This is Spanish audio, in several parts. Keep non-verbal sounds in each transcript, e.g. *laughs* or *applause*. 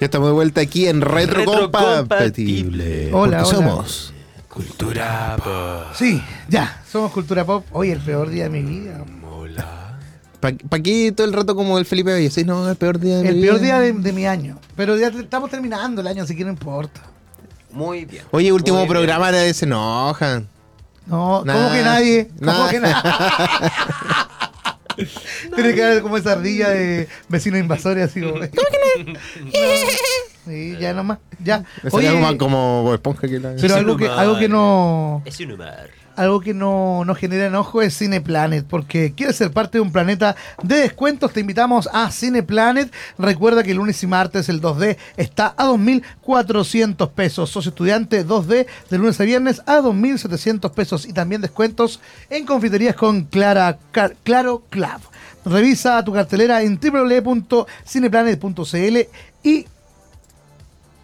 Ya estamos de vuelta aquí en Retro, Retrocompatible. Compatible. Hola, hola. somos. Cultura pop. Sí, ya, somos Cultura Pop. Hoy el peor día de mi vida. Mola. ¿Para aquí todo el rato como el Felipe Bello? Sí, no, el peor día de mi El vida. peor día de, de mi año. Pero ya estamos terminando el año, así que no importa. Muy bien. Oye, último Muy bien. programa nadie se enojan. No, Nah, ¿cómo que nadie? ¿Cómo nah. que nadie? *laughs* Tiene que haber como esa ardilla de vecinos invasores así como. ¿Cómo que? *laughs* Sí, ya nomás. Ya. Oye, algo más como Bob Esponja que la... pero algo que, algo que no. Es un humor. Algo que no, no genera enojo es Cineplanet, porque quieres ser parte de un planeta de descuentos, te invitamos a Cineplanet. Recuerda que el lunes y martes el 2D está a 2.400 pesos. Socio estudiante 2D de lunes a viernes a 2.700 pesos. Y también descuentos en confiterías con Clara, Claro Club. Revisa tu cartelera en www.cineplanet.cl y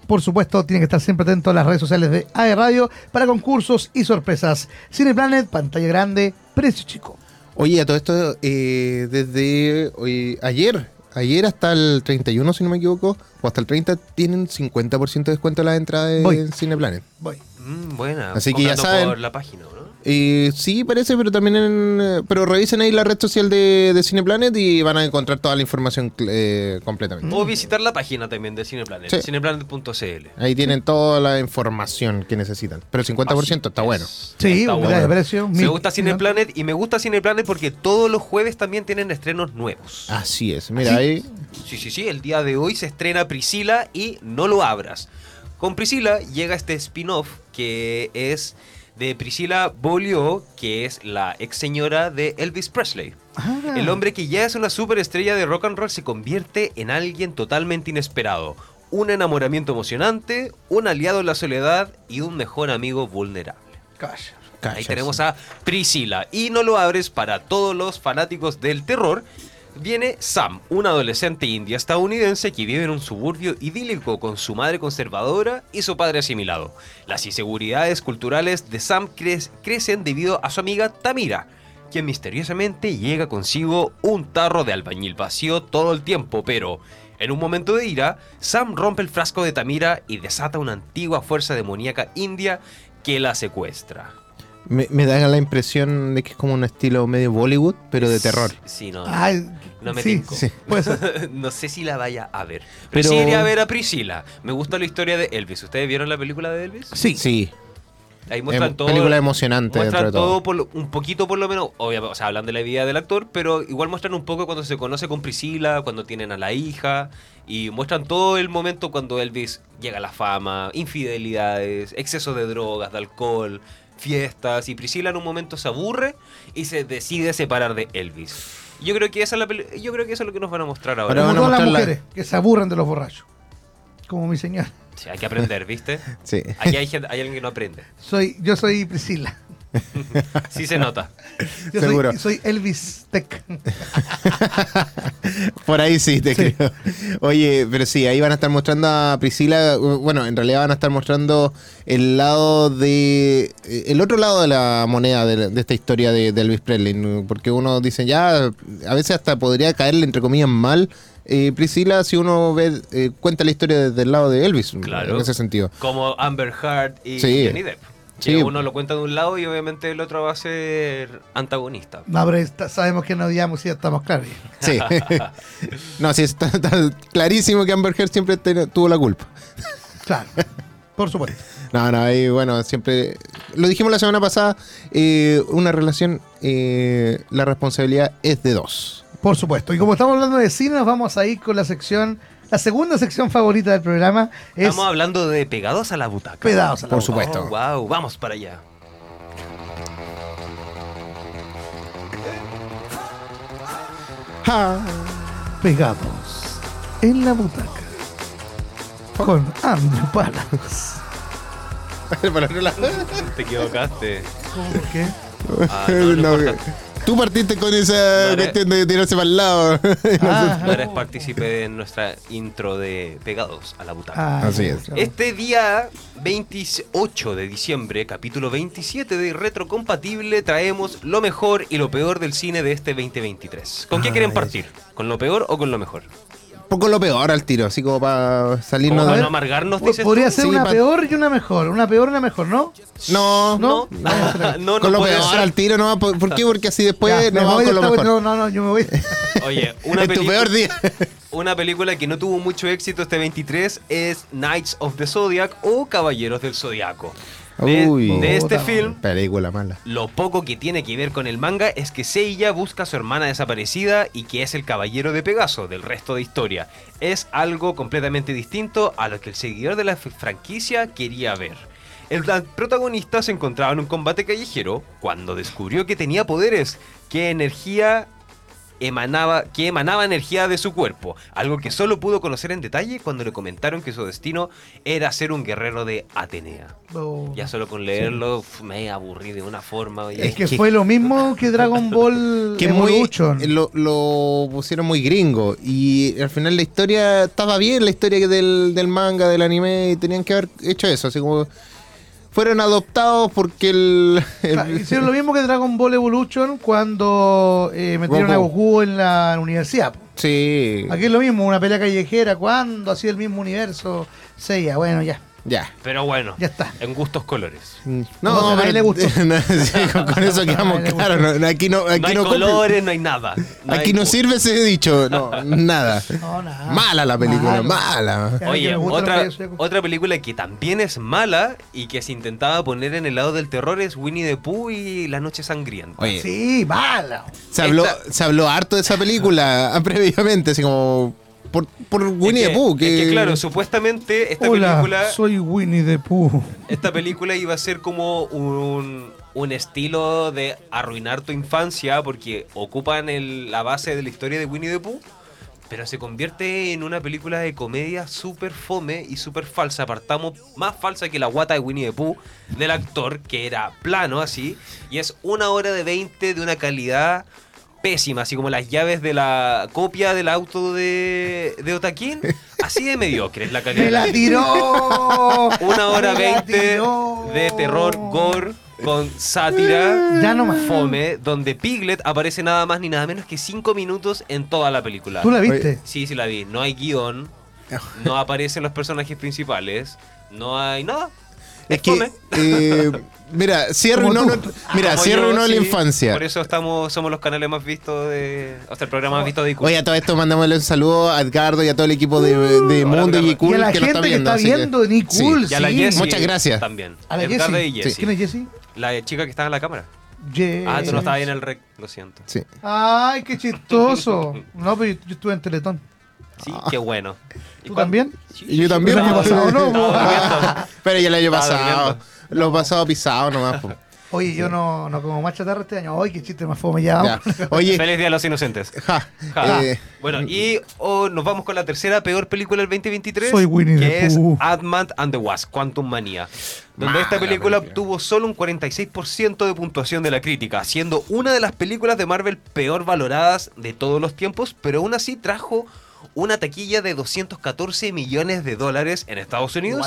por supuesto, tienen que estar siempre atentos a las redes sociales de AE Radio para concursos y sorpresas. Cineplanet, pantalla grande, precio chico. Oye, a todo esto, eh, desde hoy, ayer, ayer hasta el 31, si no me equivoco, o hasta el 30, tienen 50% de descuento en la entrada de Voy. Cineplanet. Voy. Mm, buena. Así que ya saben. por la página, ¿no? Eh, sí, parece, pero también en, pero revisen ahí la red social de, de Cineplanet y van a encontrar toda la información eh, completamente. O visitar la página también de Cineplanet, Sí. cineplanet.cl. Ahí tienen toda la información que necesitan. Pero el 50% está bueno. Sí, Está bueno. de precio. Me mil- gusta Cineplanet y me gusta Cineplanet porque todos los jueves también tienen estrenos nuevos. Así es. Mira, ahí. Sí, sí, sí, el día de hoy se estrena Priscila y no lo abras. Con Priscila llega este spin-off que es de Priscila Beaulieu, que es la ex señora de Elvis Presley. Ah. El hombre que ya es una superestrella de rock and roll se convierte en alguien totalmente inesperado. Un enamoramiento emocionante, un aliado en la soledad y un mejor amigo vulnerable. Calla. Ahí tenemos a Priscila. Y no lo abres para todos los fanáticos del terror. Viene Sam, un adolescente india estadounidense que vive en un suburbio idílico con su madre conservadora y su padre asimilado. Las inseguridades culturales de Sam cre- crecen debido a su amiga Tamira, quien misteriosamente llega consigo un tarro de albañil vacío todo el tiempo, pero en un momento de ira, Sam rompe el frasco de Tamira y desata una antigua fuerza demoníaca india que la secuestra. Me, me da la impresión de que es como un estilo medio Bollywood, pero de terror. Sí, no. Ay, No me sí, tinco. sí. puede ser. *laughs* no sé si la vaya a ver. Pero, Pero- sí iré a ver a Priscila. Me gusta la historia de Elvis. ¿Ustedes vieron la película de Elvis? Sí. Sí. Ahí muestran Em- todo. película emocionante dentro Muestran de todo. todo, por lo- un poquito por lo menos. Obviamente, o sea, hablan de la vida del actor, pero igual muestran un poco cuando se conoce con Priscila, cuando tienen a la hija. Y muestran todo el momento cuando Elvis llega a la fama, infidelidades, exceso de drogas, de alcohol, fiestas. Y Priscila en un momento se aburre y se decide separar de Elvis. Yo creo que esa es la peli- yo creo que eso es lo que nos van a mostrar ahora. Ahora Como van a todas las mostrar la- mujeres que se aburren de los borrachos. Como mi señora. Sí, hay que aprender, ¿viste? Sí. Aquí hay, gente- hay alguien que no aprende. Soy, yo soy Priscila. Sí se nota. Yo Seguro. Soy, soy Elvis Tech. *laughs* Por ahí sí, te Sí. creo. Oye, pero sí, ahí van a estar mostrando a Priscila. Bueno, en realidad van a estar mostrando el lado de. eh, El otro lado de la moneda de, de esta historia de, de Elvis Presley. Porque uno dice, ya, a veces hasta podría caerle, entre comillas, mal. eh, Priscila, si uno ve, eh, cuenta la historia desde el lado de Elvis, Claro. en ese sentido. Como Amber Heard y Sí. Johnny Depp. Que Sí. uno lo cuenta de un lado y obviamente el otro va a ser antagonista. No, pero está- sabemos que no odiamos y ya estamos claros. Sí. *laughs* no, sí, está, está clarísimo que Amber Heard siempre tuvo la culpa. Claro. Por supuesto. No, no, ahí bueno, siempre. Lo dijimos la semana pasada, eh, una relación, eh, la responsabilidad es de dos. Por supuesto. Y como estamos hablando de cine, nos vamos a ir con la sección, la segunda sección favorita del programa. Es Estamos hablando de pegados a la butaca. Pegados a la Por butaca. supuesto. wow, vamos para allá. Pegados en la butaca. Con Andrew Palas. *laughs* Te equivocaste. ¿Cómo por qué? Ah, no, no *laughs* No, importa. Tú partiste con esa No, cuestión de tirarse para el lado. *laughs* Ah, No eres partícipe en nuestra intro de Pegados a la butaca. ah, Así es. Este día 28 de diciembre, capítulo 27 de Retrocompatible, traemos lo mejor y lo peor del cine de este 2023. ¿Con qué Ay. quieren partir? ¿Con lo peor o con lo mejor? Poco lo peor al tiro, así como para salirnos Como para de... no amargarnos, dices Podría tú? ser Sí, una pa- peor y una mejor. Una peor y una mejor, ¿no? No, No. No, no, no *laughs* con lo peor ser. al tiro, no. ¿Por, por qué? Porque así después Ya, no con lo mejor. No, no, no, yo me voy. *laughs* Oye, *laughs* una, en tu peor día. una película que no tuvo mucho éxito este 23 es Knights of the Zodiac o Caballeros del Zodiaco. De, Uy. de este film, Película mala. lo poco que tiene que ver con el manga es que Seiya busca a su hermana desaparecida y que es el caballero de Pegaso del resto de historia. Es algo completamente distinto a lo que el seguidor de la franquicia quería ver. El protagonista se encontraba en un combate callejero cuando descubrió que tenía poderes, que energía emanaba, que emanaba energía de su cuerpo, algo que solo pudo conocer en detalle cuando le comentaron que su destino era ser un guerrero de Atenea. Oh. Ya solo con leerlo me aburrí de una forma. oye. Es que que- fue lo mismo que Dragon Ball *laughs* Que muy, Evolution. lo, lo pusieron muy gringo. Y al final la historia estaba bien, la historia del, del manga, del anime. Y tenían que haber hecho eso. Así como. Fueron adoptados porque el. el- Ah, Hicieron lo mismo que Dragon Ball Evolution cuando eh, metieron a Goku. Goku en la universidad. sí. Aquí es lo mismo, una pelea callejera, cuando hacía el mismo universo. Seiya, bueno, ya, Ya. Pero bueno, ya está. en gustos colores. No, No, a nadie le gustó. *laughs* no, sí, *laughs* con, con eso quedamos claros. no, aquí no, aquí no hay no, cumple- colores, no hay nada. aquí hay no sirve ese dicho. No, *laughs* nada. No, nada. Mala la película, mala. Oye, otra, soy- otra película que también es mala y que se intentaba poner en el lado del terror es Winnie the Pooh y La Noche Sangrienta. Oye, Sí, mala. se habló, esta- se habló harto de esa película previamente, así como por, por Winnie es the que, Pooh. es Que, que, claro, supuestamente esta Hola, película soy Winnie the Pooh. esta película iba a ser como un, un estilo de arruinar tu infancia porque ocupan el- la base de la historia de Winnie the Pooh, pero se convierte en una película de comedia súper fome y súper falsa. Apartamos más falsa que la guata de Winnie the Pooh del actor, que era plano así, y es una hora de 20 de una calidad pésima, así como las llaves de la copia del auto de, de Otaquín, así de mediocre es la calidad. ¡Me la tiró! Una hora veinte de terror gore con sátira Ya no más. fome, donde Piglet aparece nada más ni nada menos que cinco minutos en toda la película. ¿Tú la viste? Sí, sí la vi. No hay guion, no aparecen los personajes principales, no hay nada. Es que, eh, mira, tú. nuestra- mira, sí yo, arruinó la infancia. Por eso estamos, somos los canales más vistos de. O sea, el programa más visto de IQ. Oye, a todo esto mandámosle un saludo a Edgardo y a todo el equipo de, de hola, Mundo y. Cool y a la que lo gente está que está viendo en sí. Y a la. Jessie Muchas gracias. También. A la Edgardo Jessie. y Jessie. ¿Quién es Jessie? La chica que estaba en la cámara. Ye- Ah, tú no estabas ahí en el rec, lo siento. Sí. Ay, qué chistoso. *laughs* No, pero yo, yo estuve en Teletón. Sí, qué bueno. ¿Y ¿Tú cuán- también? Sí, Y yo también. Pues. pasado, ¿no? Estaba durmiendo. Pero ya el año Estaba pasado. durmiendo. Lo pasado pisado nomás. po. Oye, yo no, no como más chatarra este año. Ay, qué chiste más fome ya. Ya. Oye, *laughs* Feliz Día de los Inocentes. ja, Ja. eh, Bueno, y oh, nos vamos con la tercera peor película del 2023. Soy Winnie que the es Pooh. Ant-Man and the Wasp, Quantum Manía. Donde Mala esta película película. obtuvo solo un 46% de puntuación de la crítica, siendo una de las películas de Marvel peor valoradas de todos los tiempos, pero aún así trajo una taquilla de 214 millones de dólares en Estados Unidos,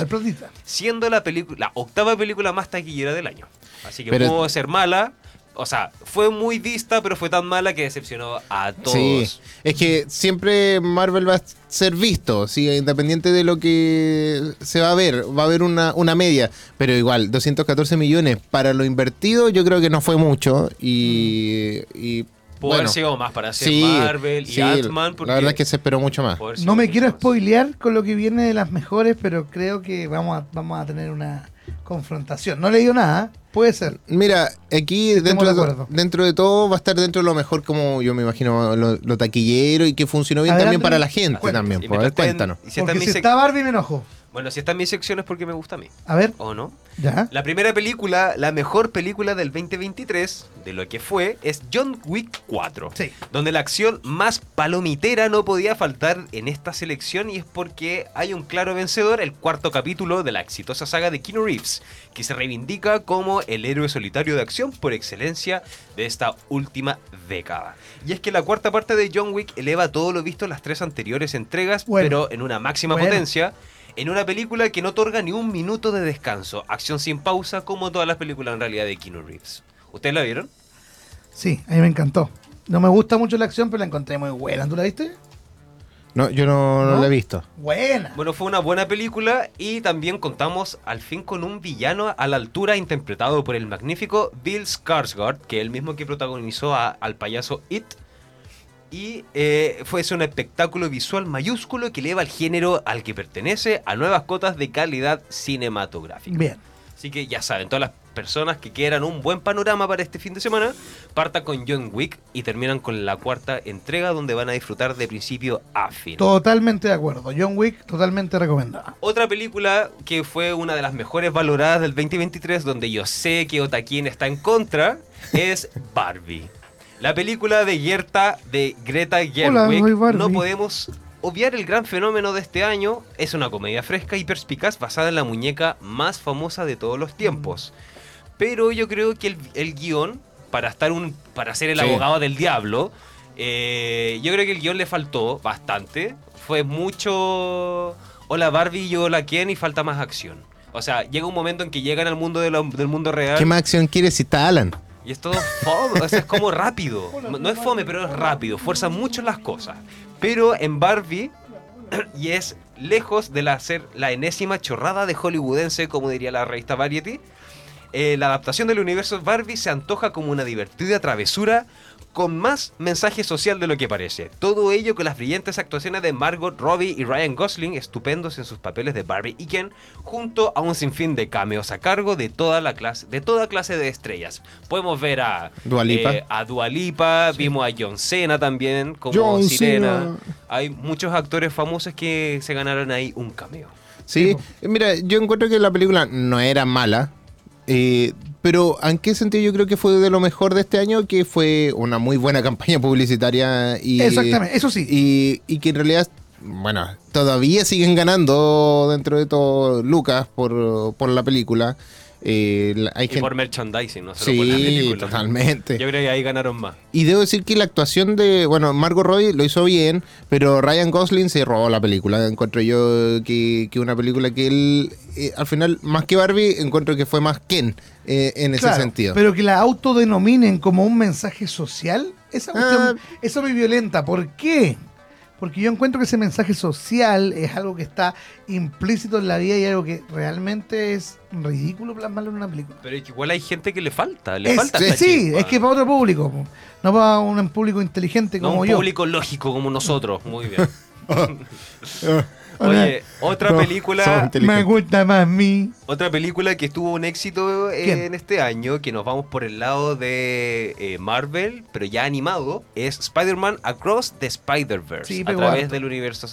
siendo la, la octava película más taquillera del año. Así que Pero- pudo ser mala. O sea, fue muy vista, pero fue tan mala que decepcionó a todos. Sí, es que siempre Marvel va a ser visto, ¿sí? independiente de lo que se va a ver, va a haber una, una media, pero igual, 214 millones para lo invertido yo creo que no fue mucho y... y Pudo bueno, haber sido más para hacer sí, Marvel y sí, Ant-Man. porque La verdad es que se esperó mucho más. No me quiero más. spoilear con lo que viene de las mejores, pero creo que vamos a, vamos a tener una confrontación. No le digo nada, ¿eh? puede ser. Mira, aquí dentro de dentro de todo va a estar dentro de lo mejor como yo me imagino lo, lo taquillero y que funcionó bien Adelante, también para la gente cuenta. también. Y pues, a ver, cuéntanos. si está Porque si está Barbie me enojo. Bueno, si está en mi sección es porque me gusta a mí. A ver, ¿O no? ya. La primera película, la mejor película del 2023, de lo que fue, es John Wick 4. Sí. Donde la acción más palomitera no podía faltar en esta selección y es porque hay un claro vencedor, el cuarto capítulo de la exitosa saga de Keanu Reeves, que se reivindica como el héroe solitario de acción por excelencia de esta última década. Y es que la cuarta parte de John Wick eleva todo lo visto en las tres anteriores entregas, Bueno. pero en una máxima Bueno. potencia. En una película que no otorga ni un minuto de descanso, acción sin pausa, como todas las películas en realidad de Keanu Reeves. ¿Ustedes la vieron? Sí, a mí me encantó. No me gusta mucho la acción, pero la encontré muy buena. ¿Tú la viste? No, yo no, no ¿No? la he visto. Buena. Bueno, fue una buena película y también contamos al fin con un villano a la altura interpretado por el magnífico Bill Skarsgård, que es el mismo que protagonizó a- al payaso It. Y eh, fue un espectáculo visual mayúsculo que eleva el género al que pertenece a nuevas cotas de calidad cinematográfica. Bien. Así que ya saben, todas las personas que quieran un buen panorama para este fin de semana, partan con John Wick y terminan con la cuarta entrega donde van a disfrutar de principio a fin. Totalmente de acuerdo. John Wick, totalmente recomendada. Otra película que fue una de las mejores valoradas del 2023, donde yo sé que Otaquín está en contra, *laughs* es Barbie. La película de Gerta, de Greta Gerwig, Barbie. no podemos obviar el gran fenómeno de este año. Es una comedia fresca y perspicaz basada en la muñeca más famosa de todos los tiempos. Pero yo creo que el, el guion, para, estar un, para ser el Sí. abogado del diablo, eh, yo creo que el guion le faltó bastante. Fue mucho. Hola Barbie y hola Ken y falta más acción. O sea, llega un momento en que llegan al mundo de la- del mundo real ¿Qué más acción quieres si está Alan? Y es todo fome, o sea, es como rápido. *laughs* No, no es fome, pero es rápido, fuerza mucho las cosas. Pero en Barbie, *clears throat* y es lejos de la, ser la enésima chorrada de hollywoodense, como diría la revista Variety, eh, la adaptación del universo Barbie se antoja como una divertida travesura con más mensaje social de lo que parece. Todo ello con las brillantes actuaciones de Margot Robbie y Ryan Gosling, estupendos en sus papeles de Barbie y Ken, junto a un sinfín de cameos a cargo de toda la clase, de toda clase de estrellas. Podemos ver a Dua Lipa. eh, a vimos a John Cena también como John Sirena. Cena. Hay muchos actores famosos que se ganaron ahí un cameo. Sí, mira, yo encuentro que la película no era mala, eh, pero ¿en qué sentido yo creo que fue de lo mejor de este año? Que fue una muy buena *laughs* campaña publicitaria y... Exactamente, eso sí. Y, y que en realidad, bueno, todavía siguen ganando dentro de todo Lucas por, por la película. Eh, la- hay Y gente- por merchandising, no la Sí, película. totalmente. Yo creo que ahí ganaron más. Y debo decir que la actuación de, bueno, Margot Robbie lo hizo bien, pero Ryan Gosling se robó la película. Encuentro yo que, que una película que él, eh, al final, más que Barbie, encuentro que fue más Ken eh, en ese sentido. Pero que la autodenominen como un mensaje social, esa cuestión, Ah. eso me violenta. ¿Por qué? Porque yo encuentro que ese mensaje social es algo que está implícito en la vida y algo que realmente es ridículo plasmarlo en una película. Pero es que igual hay gente que le falta, le Es- falta sí, esta sí, chispa. es que para otro público, no para un público inteligente no como un yo. público lógico como nosotros. Muy bien. *laughs* *laughs* Oye, otra No, película. Me gusta más a mí. Otra película que tuvo un éxito eh, ¿Quién? en este año, que nos vamos por el lado de eh, Marvel, pero ya animado, es Spider-Man Across the Spider-Verse, Sí, a través harto. del universo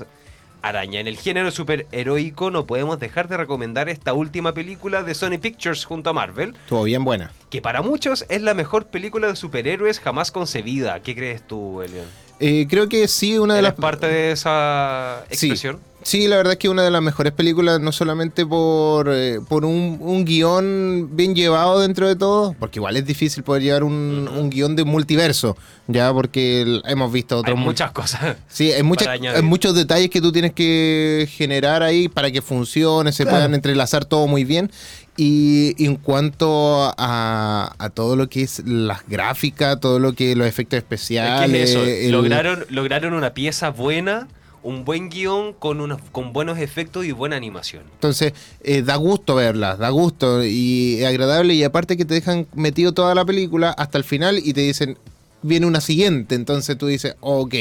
araña. En el género superheroico no podemos dejar de recomendar esta última película de Sony Pictures junto a Marvel, Estuvo bien buena. que para muchos es la mejor película de superhéroes jamás concebida. ¿Qué crees tú, Elian? Eh, creo que sí, una de ¿Eres las... parte de esa expresión? Sí, la verdad es que una de las mejores películas, no solamente por, eh, por un, un guion bien llevado dentro de todo, porque igual es difícil poder llevar un, un guion de multiverso, ya porque el- hemos visto mu- muchas cosas. Sí, hay, muchas, hay muchos detalles que tú tienes que generar ahí para que funcione, se Claro. puedan entrelazar todo muy bien. Y en cuanto a, a todo lo que es las gráficas, todo lo que los efectos Es especiales, que es eso, el- lograron, lograron una pieza buena, un buen guion con, unos, con buenos efectos y buena animación. Entonces, eh, da gusto verlas, da gusto y es agradable. Y aparte que te dejan metido toda la película hasta el final y te dicen, viene una siguiente. Entonces tú dices, ok,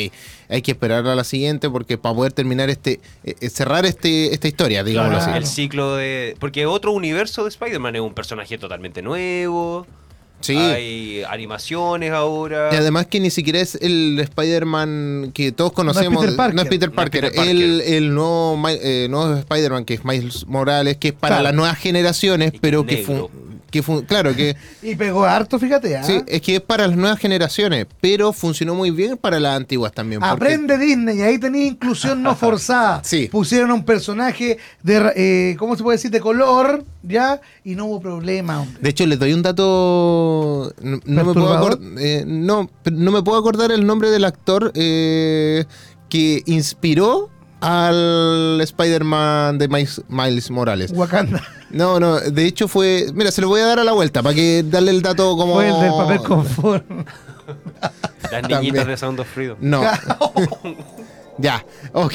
hay que esperar a la siguiente porque para poder terminar este, eh, eh, cerrar este, esta historia, digámoslo Claro. así. El ciclo de... Porque otro universo de Spider-Man es un personaje totalmente nuevo. Sí. Hay animaciones ahora. Y además que ni siquiera es el Spider-Man que todos conocemos. Peter Parker. No es Peter No es Parker. Peter Parker. El, el nuevo, eh, nuevo Spider-Man que es Miles Morales, que es para Claro. las nuevas generaciones, Y pero que, negro. Que claro, que *laughs* Y pegó harto, fíjate. ¿ah? sí, es que es para las nuevas generaciones, pero funcionó muy bien para las antiguas también. porque- Aprende Disney, y ahí tenía inclusión no *laughs* forzada. Sí. Pusieron un personaje de, eh, ¿cómo se puede decir? De color, ¿ya? Y no hubo problema, hombre. De hecho, les doy un dato. No, no me, puedo ¿Perturbador? acor- eh, no, no me puedo acordar el nombre del actor eh, que inspiró al Spider-Man de Miles, Miles Morales. Wakanda. No, no, de hecho fue. Mira, se lo voy a dar a la vuelta para que darle el dato como. Fue el del papel confort. *laughs* Las También. niñitas de Sound of Freedom. No. *laughs* *laughs* Ya, ok,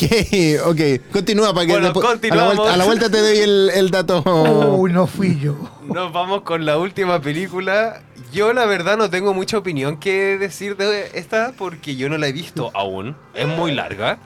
ok. Continúa para que Bueno, después- a, la continuamos. vuelta, a la vuelta te doy el, el dato. Uy, no fui yo. Nos vamos con la última película. Yo la verdad no tengo mucha opinión que decir de esta porque yo no la he visto aún. Es muy larga.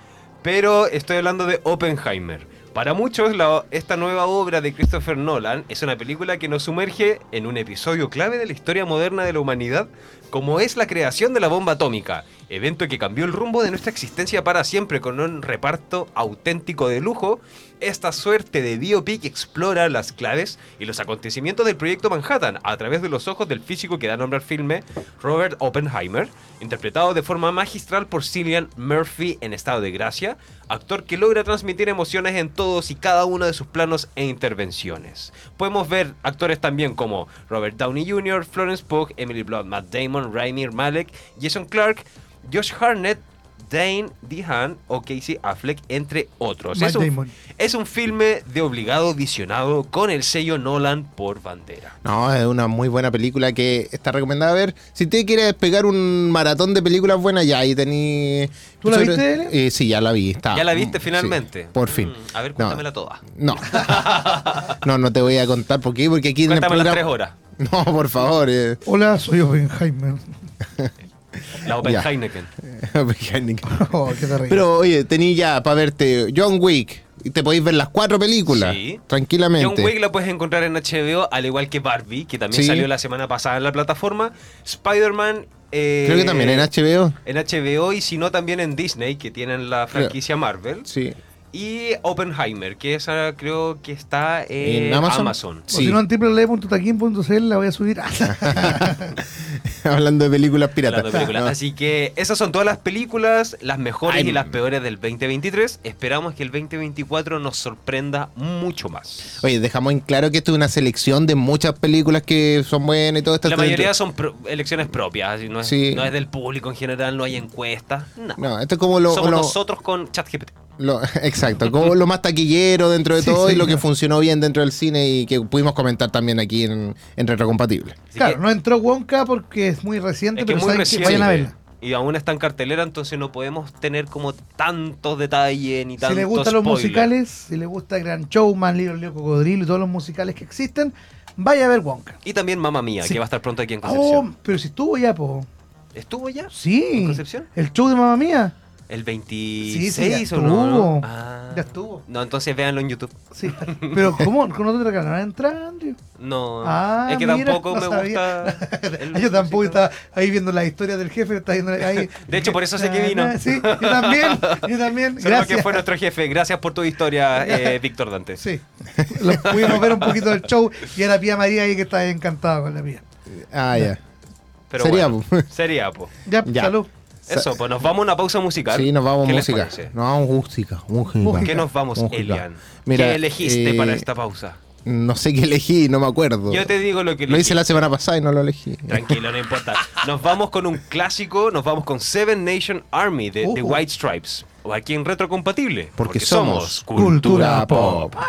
Pero estoy hablando de Oppenheimer. Para muchos, esta nueva obra de Christopher Nolan es una película que nos sumerge en un episodio clave de la historia moderna de la humanidad, como es la creación de la bomba atómica, evento que cambió el rumbo de nuestra existencia para siempre con un reparto auténtico de lujo. Esta suerte de biopic explora las claves y los acontecimientos del proyecto Manhattan a través de los ojos del físico que da nombre al filme, Robert Oppenheimer, interpretado de forma magistral por Cillian Murphy en estado de gracia, actor que logra transmitir emociones en todos y cada uno de sus planos e intervenciones. Podemos ver actores también como Robert Downey Jr., Florence Pugh, Emily Blunt, Matt Damon, Raimi Malek, Jason Clark, Josh Harnett, Dane DeHaan o Casey Affleck, entre otros. Es un, es un filme de obligado visionado con el sello Nolan por bandera. No, es una muy buena película que está recomendada a ver. Si usted quiere pegar un maratón de películas buenas, ya ahí tení. ¿Tú la viste? Eh, sí, ya la vi. Está, ¿Ya la viste finalmente? sí, por fin. Mm, a ver, No. cuéntamela toda. No. *laughs* no, no te voy a contar por qué, porque aquí en el Cuéntame las tres horas. No, por favor. eh. Hola, soy Oppenheimer. *laughs* La Open Ya. Heineken. *laughs* *laughs* Oh, qué terrible. Pero oye, tení ya para verte John Wick. Y te podéis ver las cuatro películas. Sí. Tranquilamente. John Wick la puedes encontrar en HBO, al igual que Barbie, que también Sí. salió la semana pasada en la plataforma. Spider-Man. eh, Creo que también en HBO. En HBO y si no también en Disney, que tienen la franquicia Marvel. Sí. Y Oppenheimer, que esa creo que está en, ¿En Amazon? Amazon. O si no, en www.taquín.cl la voy a subir. *laughs* *laughs* Hablando de películas piratas. Hablando de películas. No. Así que esas son todas las películas, las mejores Ay, y las peores del 2023. Esperamos que el 2024 nos sorprenda mucho más. Oye, dejamos en claro que esto es una selección de muchas películas que son buenas y todo esto. La mayoría son pro- elecciones propias, no es, Sí. no es del público en general, no hay encuestas. No. No, esto es como lo, Somos lo- nosotros con ChatGPT. Lo- *laughs* exacto, como lo más taquillero dentro de Sí, todo y lo que funcionó bien dentro del cine y que pudimos comentar también aquí en, en Retrocompatible. Así claro, que- no entró Wonka porque es muy reciente, es que pero es muy que reciente. vayan a verla. Y aún está en cartelera, entonces no podemos tener como tantos detalles ni Si tantos les gustan los musicales, si les gusta Gran Showman, Little Leo Cocodrilo y todos los musicales que existen, vaya a ver Wonka. Y también Mamma Mía, Sí. que va a estar pronto aquí en Oh, Concepción. pero si estuvo ya, po. ¿Estuvo ya? Sí. ¿En Concepción? El show de Mamma Mía. ¿El Sí, 26 sí, ya o no? estuvo. Ah. Ya estuvo. No, entonces véanlo en YouTube. Sí. *laughs* Pero, ¿cómo? ¿Cómo no te regalaron entrar, Andrew? No, Ah, es que mira, tampoco no me sabía. gusta. *laughs* el Yo tampoco estaba ahí viendo la historia del jefe. Estaba viendo ahí. De hecho, por eso sé que vino. Sí, yo también. Yo también. *laughs* Solo Gracias. que fue nuestro jefe. Gracias por tu historia, eh, Víctor Dante. Sí. Lo pudimos ver un poquito del show y era Pía María ahí que estaba encantada con la Pía. Ah, ya. Pero Sería, bueno, po. sería, po. Ya, Ya. salud. Eso, pues nos vamos a una pausa musical. Sí, nos vamos ¿Qué a música. Nos vamos música. música. ¿Qué nos vamos, Música. Elian? Mira, ¿Qué elegiste eh, para esta pausa? No sé qué elegí, no me acuerdo. Yo te digo lo que Lo hice elegí. la semana pasada y no lo elegí. Tranquilo, no importa. Nos vamos con un clásico, nos vamos con Seven Nation Army de The. White Stripes. O aquí en Retrocompatible. Porque somos Cultura Pop. And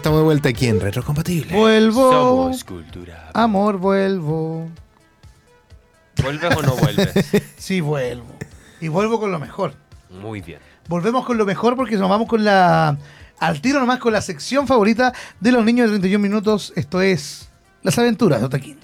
estamos de vuelta aquí en Retrocompatible. Vuelvo. Somos cultura. Amor, vuelvo. ¿Vuelves o no vuelves? *laughs* Sí, vuelvo. Y vuelvo con lo mejor. Muy bien. Volvemos con lo mejor porque nos vamos con la. Al tiro nomás con la sección favorita de los niños de 31 minutos. Esto es. Las aventuras de Otaquín.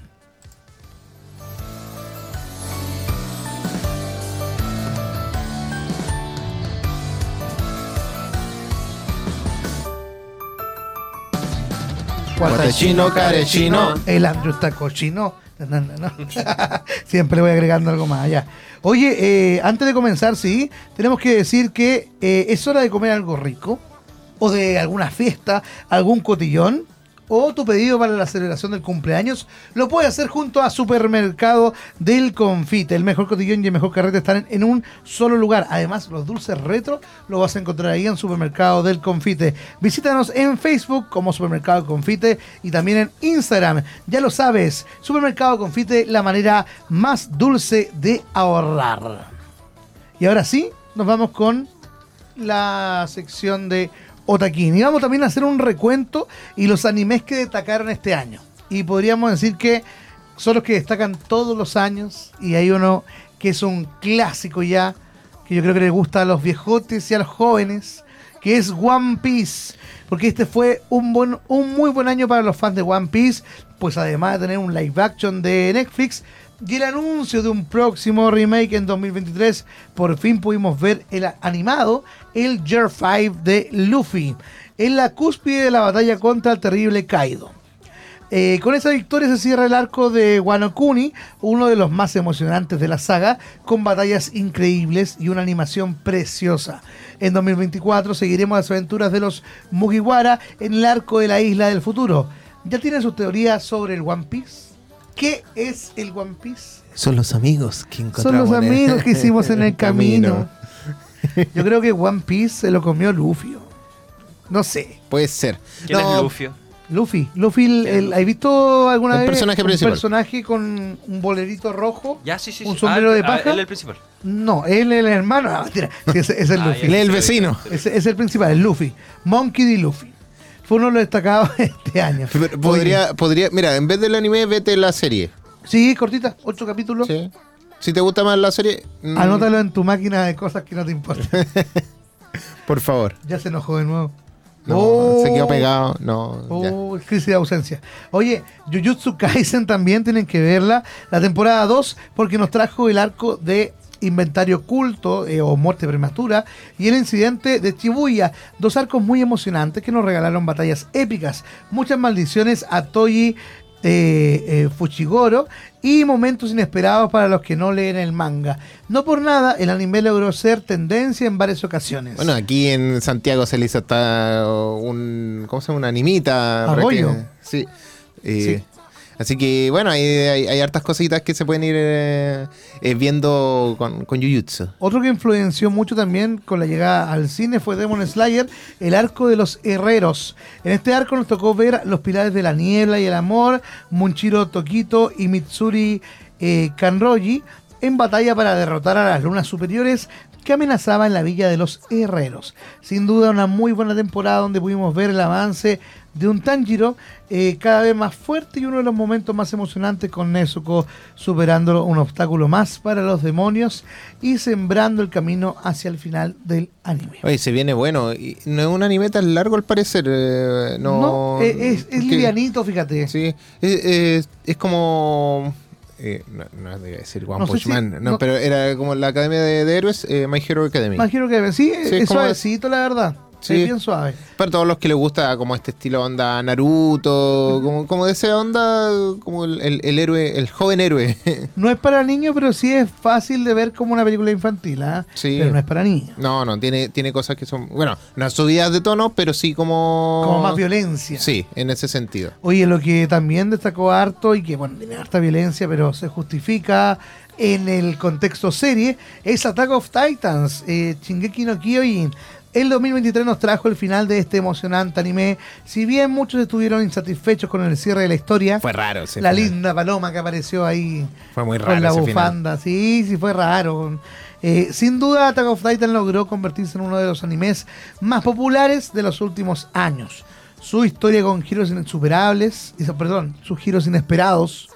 Guatachino, carechino. El Andrew está cochino. *laughs* No, no, no. *laughs* Siempre voy agregando algo más allá. Oye, eh, antes de comenzar, sí, tenemos que decir que eh, es hora de comer algo rico, o de alguna fiesta, algún cotillón, o tu pedido para la celebración del cumpleaños, lo puedes hacer junto a Supermercado del Confite. El mejor cotillón y el mejor carrete están en, un solo lugar. Además, los dulces retro los vas a encontrar ahí en Supermercado del Confite. Visítanos en Facebook como Supermercado Confite y también en Instagram. Ya lo sabes, Supermercado Confite, la manera más dulce de ahorrar. Y ahora sí, nos vamos con la sección de Otaquín. Y vamos también a hacer un recuento y los animes que destacaron este año. Y podríamos decir que son los que destacan todos los años. Y hay uno que es un clásico ya, que yo creo que le gusta a los viejotes y a los jóvenes, que es One Piece. Porque este fue un, buen, un muy buen año para los fans de One Piece, pues además de tener un live action de Netflix y el anuncio de un próximo remake en 2023, por fin pudimos ver el animado, el Year 5 de Luffy, en la cúspide de la batalla contra el terrible Kaido. Eh, con esa victoria se cierra el arco de Wano Kuni, uno de los más emocionantes de la saga, con batallas increíbles y una animación preciosa. En 2024 seguiremos las aventuras de los Mugiwara en el arco de la isla del futuro. ¿Ya tienen sus teorías sobre el One Piece? ¿Qué es el One Piece? Son los amigos que Son encontramos. los en amigos que hicimos en el *laughs* camino. Yo creo que One Piece se lo comió Luffy. No sé. Puede ser. ¿Quién No, es Luffy? Luffy, Luffy, el, el- ¿has visto alguna El vez personaje un principal. personaje con un bolerito rojo? Ya, sí, sí. ¿Un sí. sombrero Ah, de ah, paja? él es el principal. No, él es el hermano. *laughs* No, mentira. *laughs* Sí, es el Ah, Luffy. Él es el vecino. Es el principal, el Luffy. Monkey D. Luffy. Fue uno de los destacados *laughs* este año. Pero Podría, podría, mira, en vez del anime, vete la serie. Sí, cortita, ocho capítulos. Sí. Si te gusta más la serie, mm, Anótalo en tu máquina de cosas que no te importan. *laughs* por favor. ya se enojó de nuevo. No, Oh. se quedó pegado. No. Oh, crisis de ausencia. Oye, Jujutsu Kaisen también tienen que verla. La temporada 2, porque nos trajo el arco de inventario oculto eh, o muerte prematura y el incidente de Shibuya. Dos arcos muy emocionantes que nos regalaron batallas épicas, muchas maldiciones a Toji eh, eh, Fushiguro y momentos inesperados para los que no leen el manga. No por nada, el anime logró ser tendencia en varias ocasiones. Bueno, aquí en Santiago se le hizo hasta un. ¿Cómo se llama? Una animita. Arroyo. Sí. Eh, Sí. Así que, bueno, hay, hartas cositas que se pueden ir eh, eh, viendo con, con Jujutsu. Otro que influenció mucho también con la llegada al cine fue Demon Slayer, el arco de los herreros. En este arco nos tocó ver los pilares de la niebla y el amor, Munchiro Tokito y Mitsuri eh, Kanroji en batalla para derrotar a las lunas superiores que amenazaban la villa de los herreros. Sin duda una muy buena temporada donde pudimos ver el avance de un Tanjiro eh, cada vez más fuerte y uno de los momentos más emocionantes con Nezuko superando un obstáculo más para los demonios y sembrando el camino hacia el final del anime. Oye, se viene bueno. Y no es un anime tan largo al parecer. eh, no, No, eh, es, es que- livianito, fíjate. Sí, es, es- es como. eh, no, no debía decir One No Punch si- Man, no, no. pero era como la academia de, de héroes, eh, My Hero Academy. Imagino que sí, Sí, es como- suavecito, la verdad. Sí. Es bien suave. Para todos los que les gusta como este estilo onda Naruto, como, como de esa onda, como el, el- el héroe, el joven héroe. *laughs* No es para niños, pero sí es fácil de ver como una película infantil, ¿ah? Sí. Pero no es para niños. no, no, tiene, tiene cosas que son, bueno, no subidas de tono, pero sí como... Como más violencia. Sí, en ese sentido. Oye, lo que también destacó harto y que, bueno, tiene harta violencia, pero se justifica en el contexto serie, es Attack of Titans, eh, Shingeki no Kyojin. El 2023 nos trajo el final de este emocionante anime. Si bien muchos estuvieron insatisfechos con el cierre de la historia, Fue raro la final. linda paloma que apareció ahí Fue muy raro con la ese final. bufanda, sí, sí fue raro. Eh, sin duda, Attack of Titan logró convertirse en uno de los animes más populares de los últimos años. Su historia con giros insuperables, perdón, sus giros inesperados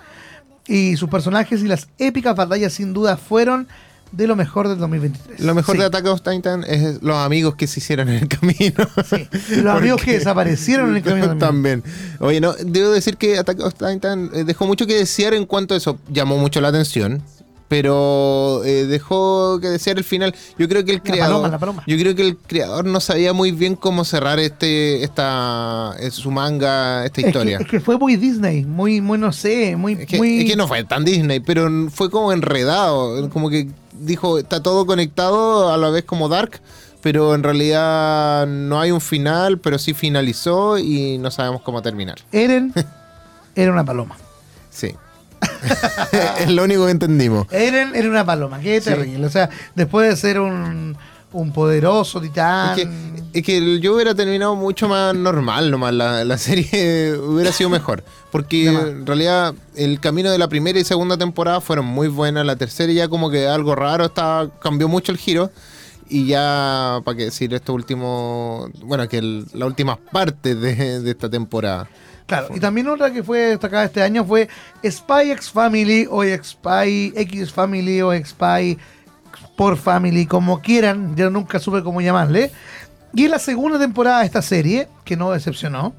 y sus personajes y las épicas batallas sin duda fueron de lo mejor del 2023. Lo mejor Sí, de Attack of Titan es los amigos que se hicieron en el camino. sí. Los *laughs* amigos que desaparecieron en el camino también. también. Oye, no, debo decir que Attack of Titan eh, dejó mucho que desear en cuanto a eso. Llamó mucho la atención. Pero eh, dejó que desear el final. Yo creo que el La creador. paloma, la paloma. Yo creo que el creador no sabía muy bien cómo cerrar este, esta, eh, su manga, esta Es que, historia. es que fue muy Disney, muy, muy no sé, muy, Es que, muy es que no fue tan Disney, pero fue como enredado. Como que dijo, está todo conectado a la vez como Dark, pero en realidad no hay un final, pero sí finalizó y no sabemos cómo terminar. Eren era una paloma. Sí. *laughs* es lo único que entendimos. Eren era una paloma, qué Sí. terrible. O sea, después de ser un, un poderoso titán. Es que, es que yo hubiera terminado mucho más normal nomás, la, la serie *laughs* hubiera sido mejor. Porque en realidad el camino de la primera y segunda temporada fueron muy buenas, la tercera ya como que algo raro, estaba, cambió mucho el giro. Y ya, para qué decir esto último, bueno, que las últimas partes de, de esta temporada. Claro, y también otra que fue destacada este año fue Spy X Family o Spy X Family o Spy por Family, como quieran, yo nunca supe cómo llamarle. Y en la segunda temporada de esta serie, que no decepcionó,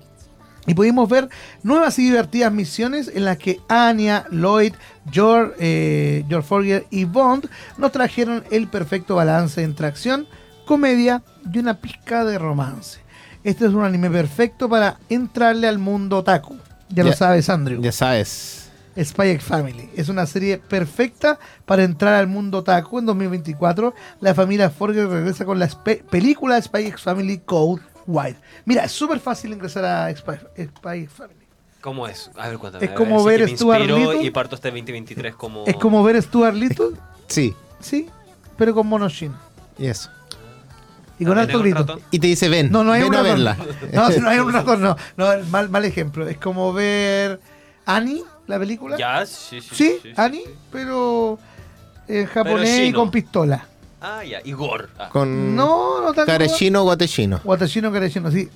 y pudimos ver nuevas y divertidas misiones en las que Anya, Lloyd, George, eh, George Forger y Bond nos trajeron el perfecto balance entre acción, comedia y una pizca de romance. Este es un anime perfecto para entrarle al mundo otaku. Ya, lo sabes, Andrew. Ya sabes. Spy X Family. Es una serie perfecta para entrar al mundo otaku. En 2024, la familia Forger regresa con la película Spy X Family Code White. Mira, es súper fácil ingresar a Spy, Spy X Family. ¿Cómo es? A ver, cuéntame. Es a como ver me Stuart Little. y parto este 2023 como... Es como ver Stuart Little, Sí, sí, pero con Monoshin. y eso. Y con ¿Tiene alto grito. ratón? Y te dice, ven, No, no hay ven un a ratón. verla. No, si no hay un *laughs* ratón, no. No, mal, mal ejemplo. Es como ver Annie, la película. Ya, sí, sí. Sí, sí, Annie, pero en japonés y chino. con pistola. Ah, ya, Igor. Ah. Con No, no tanto. Carechino Guatechino. Watashino Karechino, sí.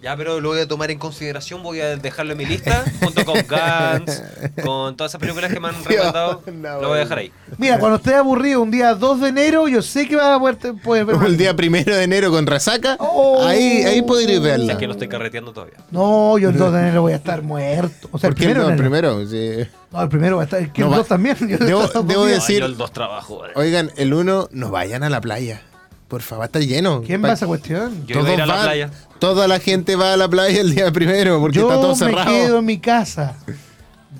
Ya, pero lo voy a tomar en consideración, voy a dejarlo en mi lista, junto con Guns, *laughs* con todas esas películas que me han *laughs* recomendado, no, lo voy a dejar ahí. Mira, cuando esté aburrido un día 2 de enero, yo sé que va a poder, ver. *laughs* Como el día primero de enero con resaca, Oh. ahí, ahí podréis Si verla. es que no estoy carreteando todavía. No, yo el 2 de enero voy a estar muerto. O sea, el ¿Por qué primero. no? de El enero. primero, sí. No, el primero va a estar. Que No el va- 2 también. Yo Debo- debo decir- yo el dos trabajo. güey. Oigan, el uno, no vayan a la playa. Por favor, está lleno. ¿Quién va a esa cuestión? Yo a ir a la van- playa. Toda la gente va a la playa el día primero porque Yo está todo me cerrado. quedo en mi casa.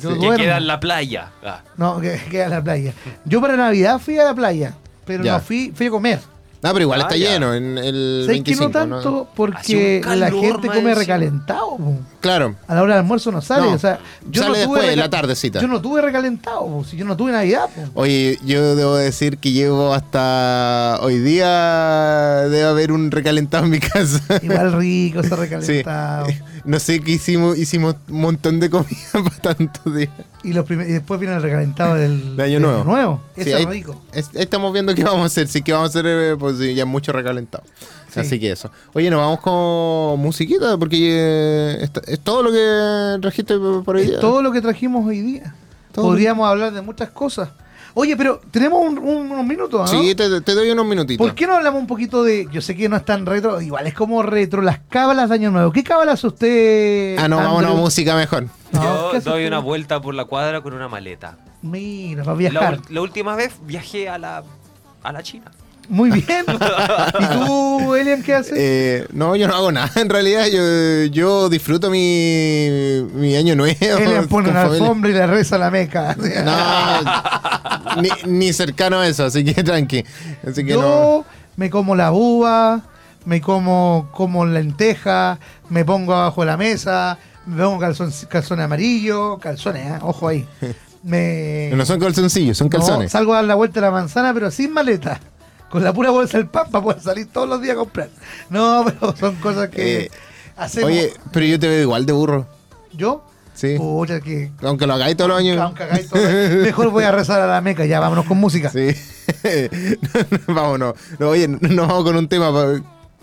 Yo Que duermo. queda en la playa. Ah, No, que queda en la playa. Yo para Navidad fui a la playa, pero Ya. no fui, fui a comer. Ah, pero igual Ah, está ya. lleno en el ¿Sabes que 25. no tanto? Hacía Porque calor la gente come encima. recalentado. po. Claro. A la hora del almuerzo no sale. No, o sea, yo sale no tuve después, en la tardecita. Yo no tuve recalentado, po, si yo no tuve Navidad. po. Oye, yo debo decir que llevo hasta hoy día debe haber un recalentado en mi casa. Igual rico ese *laughs* Sí. No sé qué hicimos, hicimos un montón de comida *laughs* para tantos días. Y, los primer- y después viene el recalentado del, De Año del Nuevo. Ese Sí, es rico. es- estamos viendo qué vamos a hacer. Sí que vamos a hacer, eh, pues ya mucho recalentado. Sí. Así que eso. Oye, nos vamos con musiquita porque eh, es todo lo que trajiste por hoy Es día. todo lo que trajimos hoy día. Todo. Podríamos hablar de muchas cosas. Oye, pero tenemos un- un- unos minutos, ¿no? Sí, te, te doy unos minutitos. ¿Por qué no hablamos un poquito de.? Yo sé que no es tan retro, igual es como retro, las cábalas de Año Nuevo. ¿Qué cábalas usted.? Ah, no, vámonos a música mejor. No, Yo ¿qué hace doy una vuelta por la cuadra con una maleta. Mira, va a La, viajar. ul- la última vez viajé a la, a la China. Muy bien. ¿Y tú, Elian, qué haces? Eh, no, yo no hago nada. En realidad, yo, yo disfruto mi, mi año nuevo. Elian pone una familia. alfombra y le reza a la meca. *laughs* No, ni, ni cercano a eso, así que tranqui. Así que Yo no. me como la uva, me como, como lenteja, me pongo abajo de la mesa, me pongo calzón, calzón amarillo, calzones, ¿eh? ojo ahí. *laughs* Me, No son calzoncillos, son No, calzones. salgo a dar la vuelta a la manzana, pero sin maleta. Con la pura bolsa del pan para poder salir todos los días a comprar. No, pero son cosas que Eh, hacemos. Oye, pero yo te veo igual de burro. ¿Yo? Sí. Pucha, que. Aunque lo hagáis todos los años. aunque hagáis todo- *laughs* mejor voy a rezar a la meca. Ya, vámonos con música. Sí. *laughs* Vámonos. No, oye, nos vamos con un tema.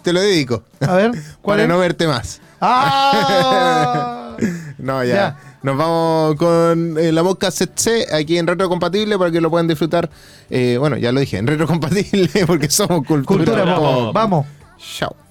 Te lo dedico. A ver, ¿cuál *laughs* Para es? no verte más. ¡Ah! No, ya. Ya. Nos vamos con eh, la mosca CC aquí en Retro Compatible para que lo puedan disfrutar. Eh, bueno, ya lo dije, en Retro Compatible *laughs* porque somos cultura. Cultura pop. pop. Vamos. Chao.「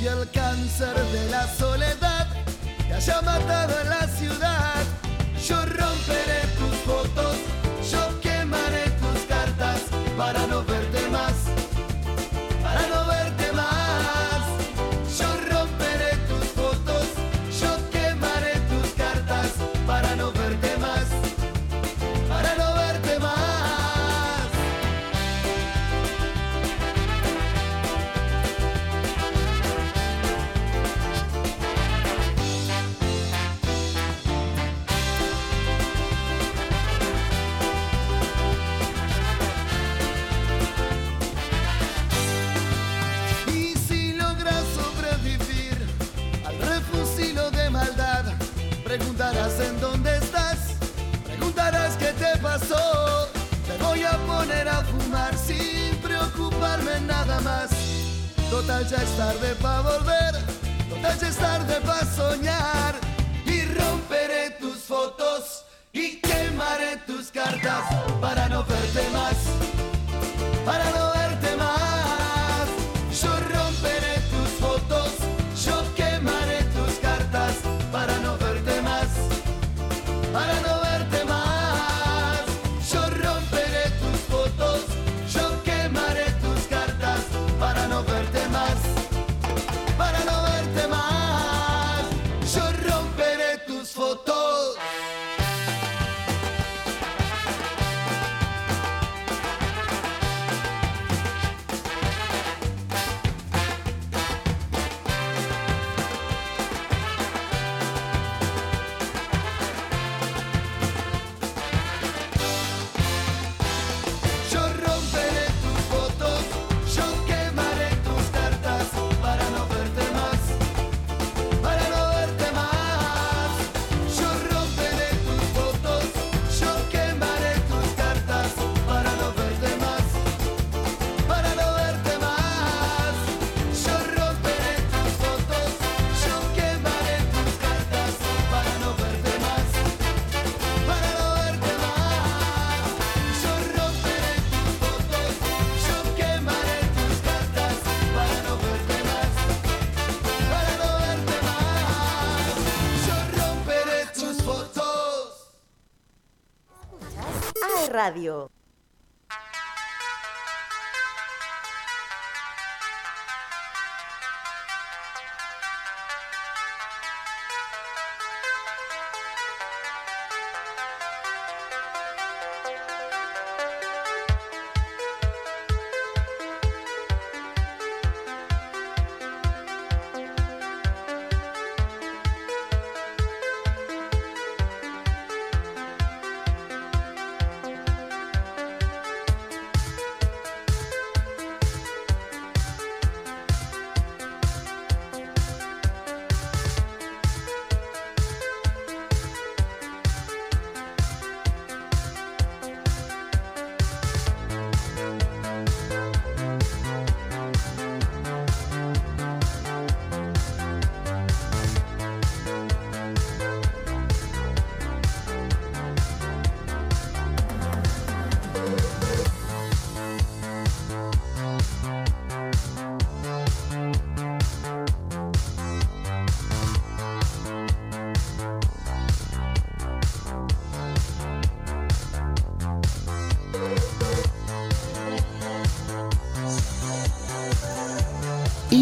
y el cáncer de la soledad te haya matado en la ciudad, yo romperé en dónde estás, preguntarás qué te pasó. Te voy a poner a fumar sin preocuparme nada más. Total ya es tarde para volver, total ya es tarde para soñar. Y romperé tus fotos y quemaré tus cartas para no verte más para no Radio.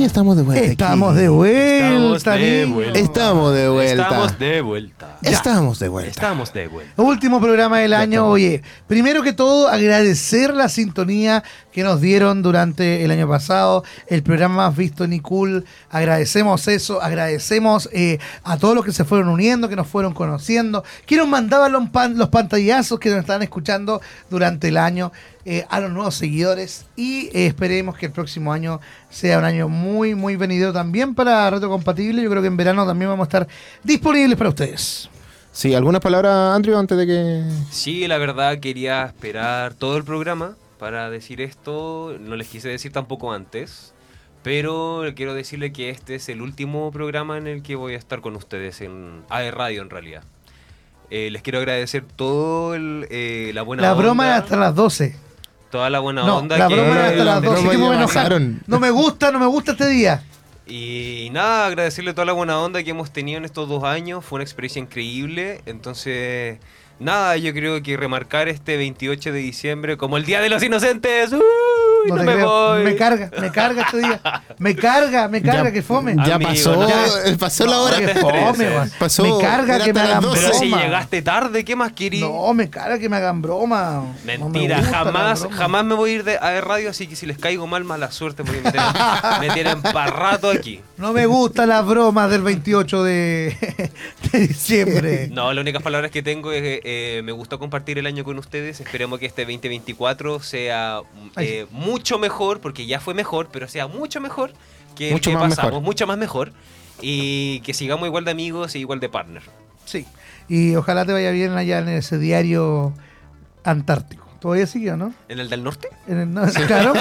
Y estamos de vuelta. Estamos aquí. de vuelta, Estamos de vuelta. Estamos de vuelta. Estamos de vuelta. Estamos de vuelta. Estamos de vuelta. Último programa del año. Oye, primero que todo, agradecer la sintonía que nos dieron durante el año pasado, el programa más visto en Icul. Agradecemos eso, agradecemos eh, a todos los que se fueron uniendo, que nos fueron conociendo, que nos mandaban los, pan- los pantallazos que nos estaban escuchando durante el año, eh, a los nuevos seguidores y eh, esperemos que el próximo año sea un año muy, muy venidero también para Retrocompatible. Yo creo que en verano también vamos a estar disponibles para ustedes. Sí, ¿algunas palabras, Andrew, antes de que... Sí, la verdad quería esperar todo el programa para decir esto. No les quise decir tampoco antes. Pero quiero decirle que este es el último programa en el que voy a estar con ustedes en AE Radio en realidad. Eh, les quiero agradecer todo el, eh, la buena La onda. broma es hasta las 12. Toda la buena No, onda la que broma hasta las la 12. broma que me voy a ya enojar. pasaron. *laughs* No me gusta, no me gusta este día. Y nada, agradecerle toda la buena onda que hemos tenido en estos dos años. Fue una experiencia increíble. Entonces, nada, yo creo que remarcar este 28 de diciembre como el Día de los Inocentes. ¡Uy! No, No te me creo. voy. Me carga, me carga este día. Me carga, me carga, Ya- que fome. Ya Amigo, pasó, no. eh, pasó la No, hora. que te fome, estreses. weón. Pasó, Me carga que me hagan 12. Pero si broma. llegaste tarde, ¿qué más querí? No, me carga que me hagan broma. No me Mentira, jamás, broma. jamás me voy a ir de AE Radio, así que si les caigo mal, mala suerte, porque me tienen, *laughs* me tienen pa' rato aquí. No me gustan las bromas del 28 de, *laughs* de diciembre. No, las únicas palabras que tengo es que eh, me gustó compartir el año con ustedes. Esperemos que este 2024 sea eh, mucho mejor, porque ya fue mejor, pero sea mucho mejor que Mucho el que pasamos, mejor. mucho más mejor. Y que sigamos igual de amigos e igual de partner. Sí. Y ojalá te vaya bien allá en ese diario antártico. ¿Todavía sigue no? ¿En el del norte? En el- no, *laughs* claro.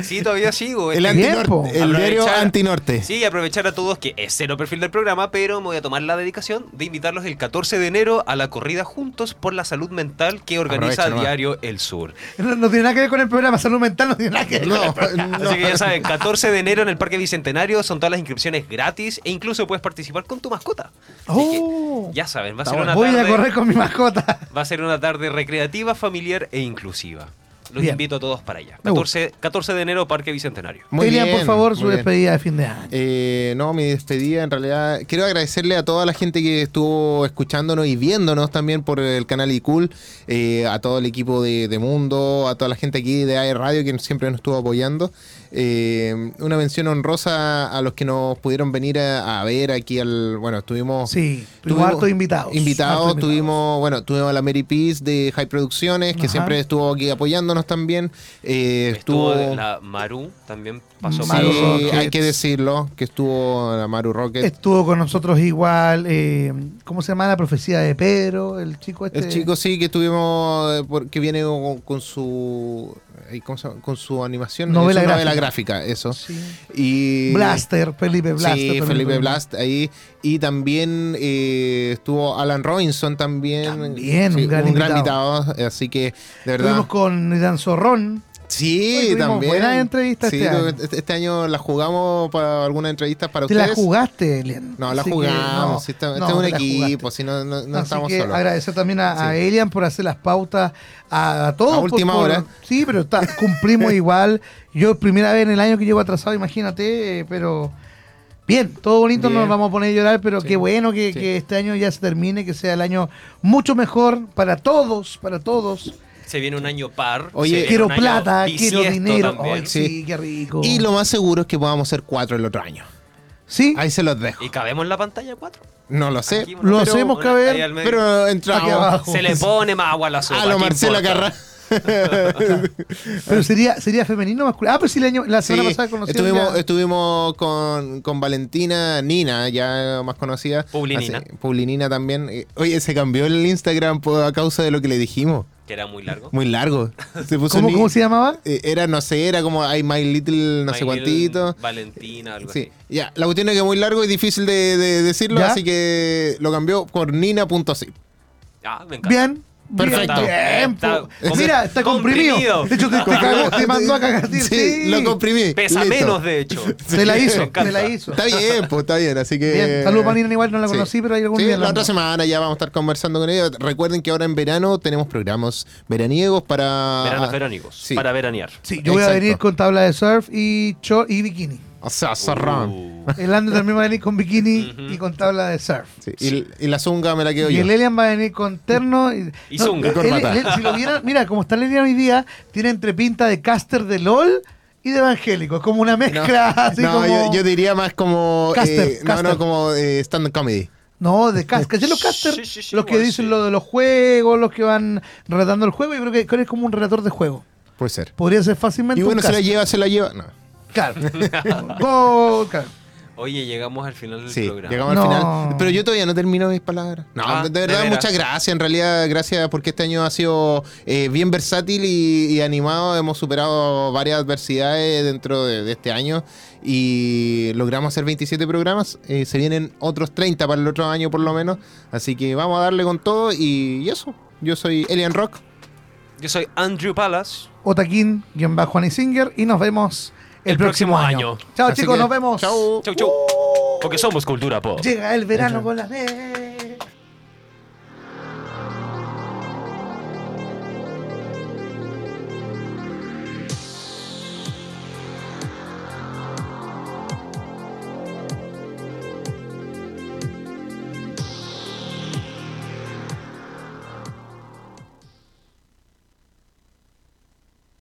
Sí, todavía sigo. El, Este- antinorte, el diario antinorte. Sí, aprovechar a todos que es cero perfil del programa, pero me voy a tomar la dedicación de invitarlos el 14 de enero a la corrida Juntos por la Salud Mental que organiza Aprovecha. Diario El Sur. No, no tiene nada que ver con el programa salud mental, no tiene nada que ver. No, Así que ya saben, 14 de enero en el Parque Bicentenario son todas las inscripciones gratis e incluso puedes participar con tu mascota. Oh. ya saben, va a ser una Voy a tarde, correr con mi mascota. va a ser una tarde recreativa, familiar e inclusiva. Los Bien. invito a todos para allá. Me gusta. 14, 14 de enero, Parque Bicentenario. Muy Elian, por bien, favor, su bien. despedida de fin de año. Eh, no, mi despedida en realidad. Quiero agradecerle a toda la gente que estuvo escuchándonos y viéndonos también por el canal iCool, eh, a todo el equipo de, de Mundo, a toda la gente aquí de AE Radio que siempre nos estuvo apoyando. Eh, una mención honrosa a los que nos pudieron venir a, a ver aquí al. Bueno, estuvimos. Sí, tuvimos hartos invitados. Invitados, tuvimos, bueno, tuvimos a la Mary Peace de High Producciones, que Ajá. siempre estuvo aquí apoyándonos también. Eh, Estuvo estuvo. la Maru, también pasó Sí, Maru Rockets. hay que decirlo, que estuvo la Maru Rocket. Estuvo con nosotros igual, eh, ¿cómo se llama la profecía de Pedro? El chico este. El chico sí que estuvimos, que viene con, con su ay, ¿cómo se llama? con su animación, Novela su novela gráfica. gráfica, eso. Sí. Y Blaster, Felipe Blaster. sí, Felipe. Blast ahí. Y también eh, estuvo Alan Robinson también. También, un gran invitado. invitado, Así que, de verdad. Estuvimos con Dan Zorrón. Sí, Hoy también. buenas entrevistas Sí, este año. este- este año las jugamos para algunas entrevistas para Te la ustedes. jugaste, Elian. No, la Así jugamos. no, sí, este, este no, es un la equipo, si no, no, no Así estamos que solos. agradecer también a. Elian por hacer las pautas a, a todos. A última por- hora. Sí, pero está, cumplimos *laughs* igual. Yo primera vez en el año que llego atrasado, imagínate, eh, pero bien, todo bonito, no Bien. nos vamos a poner a llorar, pero Sí. qué bueno que, Sí. que este año ya se termine, que sea el año mucho mejor para todos, para todos. Se viene un año par. Oye, Quiero plata, quiero dinero. Ay, sí. Sí. qué rico. Y lo más seguro es que podamos ser cuatro el otro año. sí, Ahí se los dejo. ¿Y cabemos en la pantalla 4? No lo sé. Aquí, Lo pero- hacemos caber. Pero aquí entramos. abajo. Se le pone más agua a la sopa. A lo ¿qué Marcelo? Carrá. *laughs* Pero sería, sería femenino o masculino. Ah, pero sí, el año, la semana Sí, pasada conocieron estuvimos, ya- estuvimos con, con Valentina Nina, ya más conocida. Publinina. Así, Publinina también. Eh, Oye, se cambió el Instagram a causa de lo que le dijimos. Que era muy largo. Muy largo. Se puso ¿Cómo, ¿Cómo se llamaba? eh, Era, no sé, era como I My Little no sé My. Little Valentina, algo Sí, así. ya. La cuestión es que es muy largo y difícil de, de decirlo, ¿Ya? así que lo cambió por nina.zip. Ah, me encanta. Bien. Perfecto. Bien, Está Mira, está comprimido. comprimido. De hecho, te, te cagó, te mandó a cagar. Sí, Sí, lo comprimí. Pesa Listo. menos, de hecho. *laughs* Se la hizo, se la hizo. Está bien, pues está bien, así que... Bien, saludos para Nina, igual no la Sí. conocí, pero hay algún Sí, día la la- otra semana ya vamos a estar conversando con ella. Recuerden que ahora en verano tenemos programas veraniegos para... Veranos. Para veranear. Sí, yo voy a venir con tabla de surf y short y bikini. O sea, zorrón. Uh, El Andrew también va a venir con bikini Ujú. y con tabla de surf. Sí, Y, y la zunga me la quedo Y yo. el Elian va a venir con terno y, Y zunga. el- Y corbata. el- si lo vieran, mira, como está el Elian hoy día, tiene entre pinta de caster de LOL y de evangélico. Es como una mezcla *laughs* así no, como. yo, yo diría más como... Caster, eh, no, caster. no, como eh, stand-up comedy. No, de caster. ¿Cachai los caster? Sí, sí, sí, los que igual, dicen sí. lo de los juegos, los que van relatando el juego. Yo creo que que es como un relator de juego. Puede ser. Podría ser fácilmente Y bueno, un se la caster. lleva, se la lleva. No. Claro. *laughs* Gol, claro. Oye, llegamos al final del Sí, programa. llegamos No. al final. Pero yo todavía no termino mis palabras. No, Ah, de ¿de verdad, muchas gracias. En realidad, gracias porque este año ha sido eh, bien versátil y, y animado. Hemos superado varias adversidades dentro de, de este año y logramos hacer 27 programas. Eh, se vienen otros 30 para el otro año, por lo menos. Así que vamos a darle con todo y, y eso. Yo soy Elian Rock. Yo soy Andrew Palas. Otaquín, bajo Singer. Y nos vemos el, El próximo, próximo año. año. Chao, Así chicos, que, nos vemos. Chau. Chau, chau. Porque somos cultura pop. Llega el verano con la ley.